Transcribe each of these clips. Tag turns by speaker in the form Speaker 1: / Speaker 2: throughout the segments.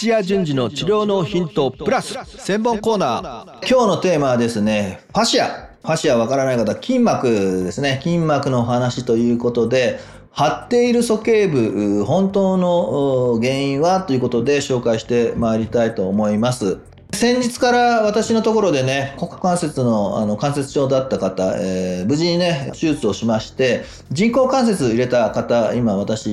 Speaker 1: 土屋順次の治療のヒントプラス専門コーナー。
Speaker 2: 今日のテーマはですねファシア。ファシアわからない方筋膜ですね。筋膜の話ということで張っている鼠径部本当の原因はということで紹介してまいりたいと思います。先日から私のところでね、股関節のあの関節症だった方、えー、無事にね、手術をしまして、人工関節入れた方、今私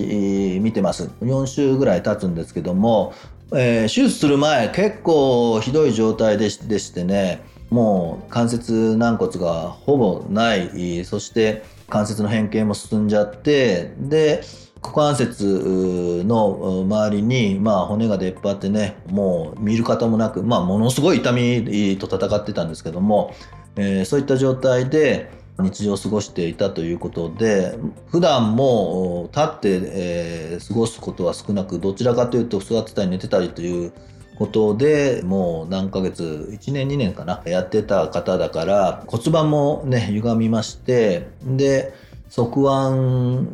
Speaker 2: 見てます。4週ぐらい経つんですけども、えー、手術する前結構ひどい状態でしてね、もう関節軟骨がほぼない、そして関節の変形も進んじゃって、で、股関節の周りに、まあ、骨が出っ張ってね。もう見る方もなく、まあ、ものすごい痛みと戦ってたんですけども、えー、そういった状態で日常を過ごしていたということで普段も立って、えー、過ごすことは少なくどちらかというと座ってたり寝てたりということでもう何ヶ月1年2年かなやってた方だから骨盤もね歪みましてで側腕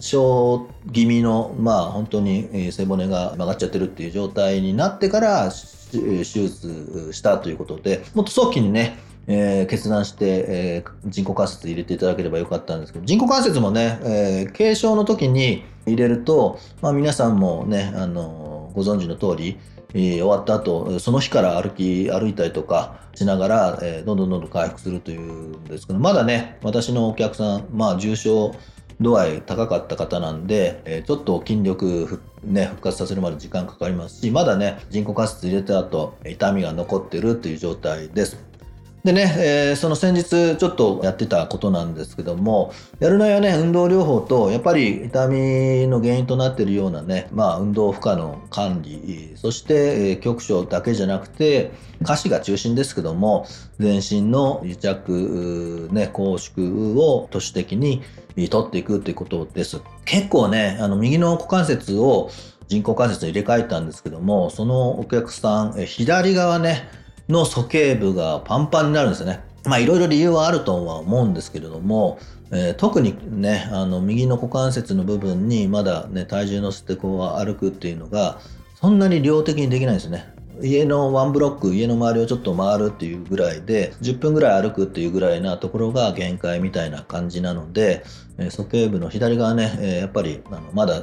Speaker 2: 症気味のまあ本当に背骨が曲がっちゃってるっていう状態になってから手術したということでもっと早期にねえー、決断して、えー、人工関節入れていただければよかったんですけど人工関節もね、えー、軽症の時に入れると、まあ、皆さんもね、あのご存知の通りえ終わった後その日から歩き歩いたりとかしながら、えどんどんどんどん回復するというんですけどまだね私のお客さんまあ重症度合い高かった方なんで、えちょっと筋力ね、復活させるまで時間かかりますしまだね人工関節入れた後痛みが残ってるという状態です。でね、えー、その先日ちょっとやってたことなんですけども、やる内容はね、運動療法と、やっぱり痛みの原因となっているようなね、まあ、運動負荷の管理、そして、えー、局所だけじゃなくて、下肢が中心ですけども、全身の癒着、ね、拘縮を都市的に取っていくということです。結構ね、あの、右の股関節を人工関節に入れ替えたんですけども、そのお客さん、え左側ね、の鼠径部がパンパンになるんですよね。まあいろいろ理由はあるとは思うんですけれども、えー、特にねあの右の股関節の部分にまだね体重乗せてこう歩くっていうのがそんなに量的にできないんですね。家のワンブロック家の周りをちょっと回るっていうぐらいで10分ぐらい歩くっていうぐらいなところが限界みたいな感じなので、えー、鼠径部の左側ね、えー、やっぱりあのまだ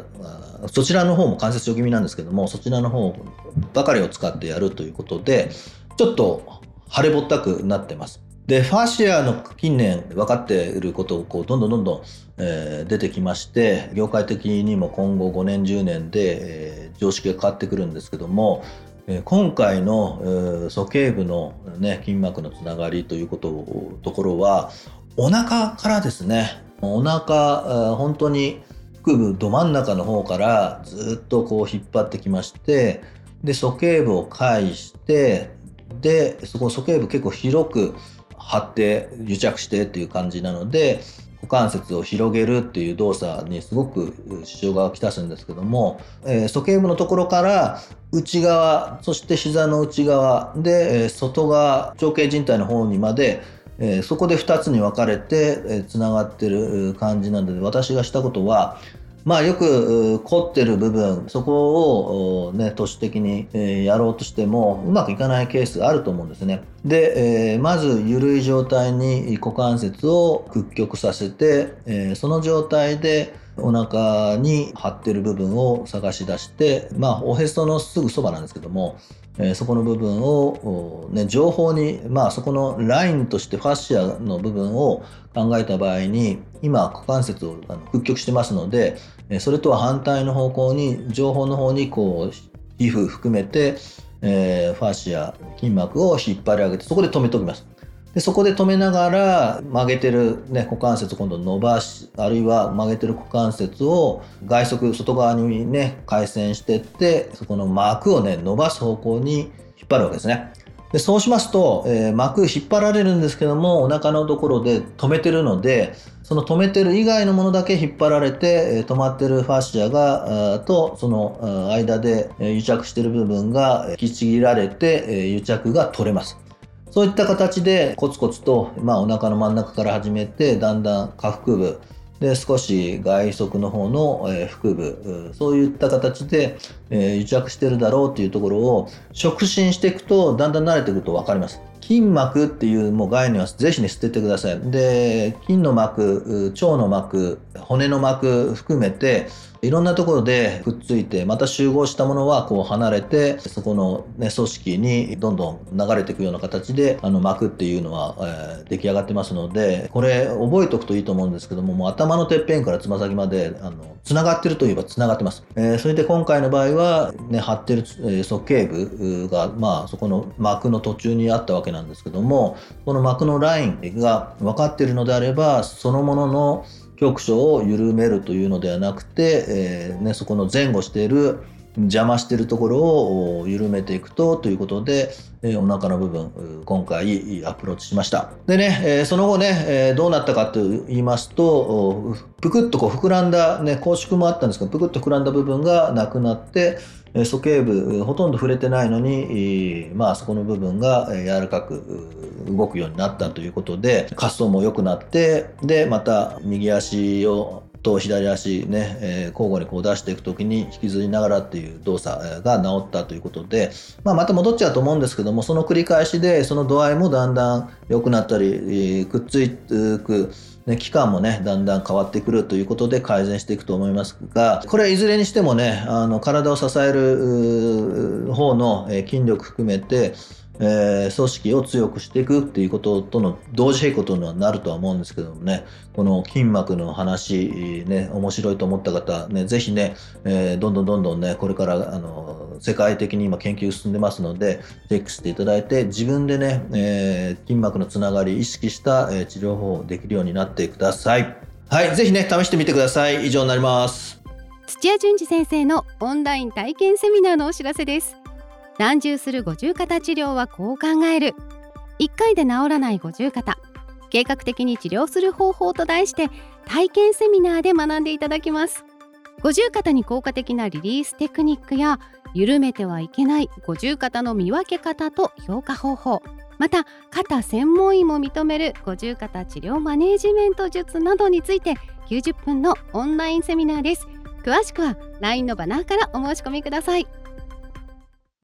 Speaker 2: そちらの方も関節症気味なんですけどもそちらの方ばかりを使ってやるということでちょっと腫れぼったくなってます。で、ファシアの近年分かっていることをこうどんどんどんどん、えー、出てきまして、業界的にも今後5年10年で、えー、常識が変わってくるんですけども、えー、今回の、えー、鼠径部の、ね、筋膜のつながりということところは、お腹からですね、お腹、本当に腹部ど真ん中の方からずっとこう引っ張ってきまして、で、鼠径部を介して、でそこ鼠径部結構広く張って癒着してっていう感じなので股関節を広げるっていう動作にすごく支障がきたすんですけども、えー、鼠径部のところから内側そして膝の内側で、えー、外側長径靭帯の方にまで、えー、そこで2つに分かれてつな、がってる感じなので私がしたことはまあよく凝ってる部分そこをね都市的にやろうとしてもうまくいかないケースがあると思うんですね。で、えー、まず緩い状態に股関節を屈曲させて、えー、その状態でお腹に張ってる部分を探し出してまあおへそのすぐそばなんですけどもえそこの部分を、ね、情報に、まあ、そこのラインとしてファッシアの部分を考えた場合に今股関節をあの屈曲してますのでそれとは反対の方向に情報の方にこう皮膚含めて、えー、ファッシア筋膜を引っ張り上げてそこで止めておきます。でそこで止めながら曲げてる、ね、股関節を今度伸ばしあるいは曲げてる股関節を外側外側にね回旋してってそこの膜をね伸ばす方向に引っ張るわけですね。でそうしますと、えー、膜引っ張られるんですけどもお腹のところで止めてるのでその止めてる以外のものだけ引っ張られて、え、止まってるファッシアがとその間で癒着してる部分が引きちぎられて、え、癒着が取れます。そういった形でコツコツと、まあ、お腹の真ん中から始めてだんだん下腹部で少し外側の方の、え腹部そういった形で、え癒着してるだろうっていうところを触診していくとだんだん慣れてくると分かります。筋膜っていうもう概念はぜひね捨ててください。で筋の膜腸の膜骨の膜含めていろんなところでくっついてまた集合したものはこう離れてそこの、ね、組織にどんどん流れていくような形であの膜っていうのは、えー出来上がってますのでこれ覚えておくといいと思うんですけどももう頭のてっぺんからつま先まであのつながってるといえばつながってます。えーそれで今回の場合は、ね、張ってる、えー鼠径部が、まあ、そこの膜の途中にあったわけなんですけどもこの膜のラインが分かってるのであればそのものの局所を緩めるというのではなくて、えーね、そこの前後している邪魔してるところを緩めていくとということで、えお腹の部分今回アプローチしました。でね、えその後ね、えどうなったかと言いますとぷくっとこう膨らんだ、ね、拘縮もあったんですけどぷくっと膨らんだ部分がなくなって鼠径部ほとんど触れてないのに、まあ、そこの部分が柔らかく動くようになったということで滑走も良くなってでまた右足をと左足ね、えー交互にこう出していく時に引きずりながらっていう動作が治ったということで、まあ、また戻っちゃうと思うんですけどもその繰り返しでその度合いもだんだん良くなったり、えーくっついていくね、期間もねだんだん変わってくるということで改善していくと思いますがこれはいずれにしてもねあの体を支える方のえ筋力含めて、えー組織を強くしていくっていうこととの同時並行というのはなるとは思うんですけどもねこの筋膜の話、ね、面白いと思った方、ね、ぜひね、えーどんどんどんどんねこれからあの世界的に今研究進んでますのでチェックしていただいて自分でね、えー筋膜のつながり意識した、え治療法をできるようになってください。はい、ぜひね試してみてください。以上になります。
Speaker 3: 土屋淳二先生のオンライン体験セミナーのお知らせです難重する五十肩治療はこう考える。1回で治らない五十肩。計画的に治療する方法と題して体験セミナーで学んでいただきます。五十肩に効果的なリリーステクニックや緩めてはいけない五十肩の見分け方と評価方法。また肩専門医も認める五十肩治療マネージメント術などについて90分のオンラインセミナーです。詳しくは LINE のバナーからお申し込みください。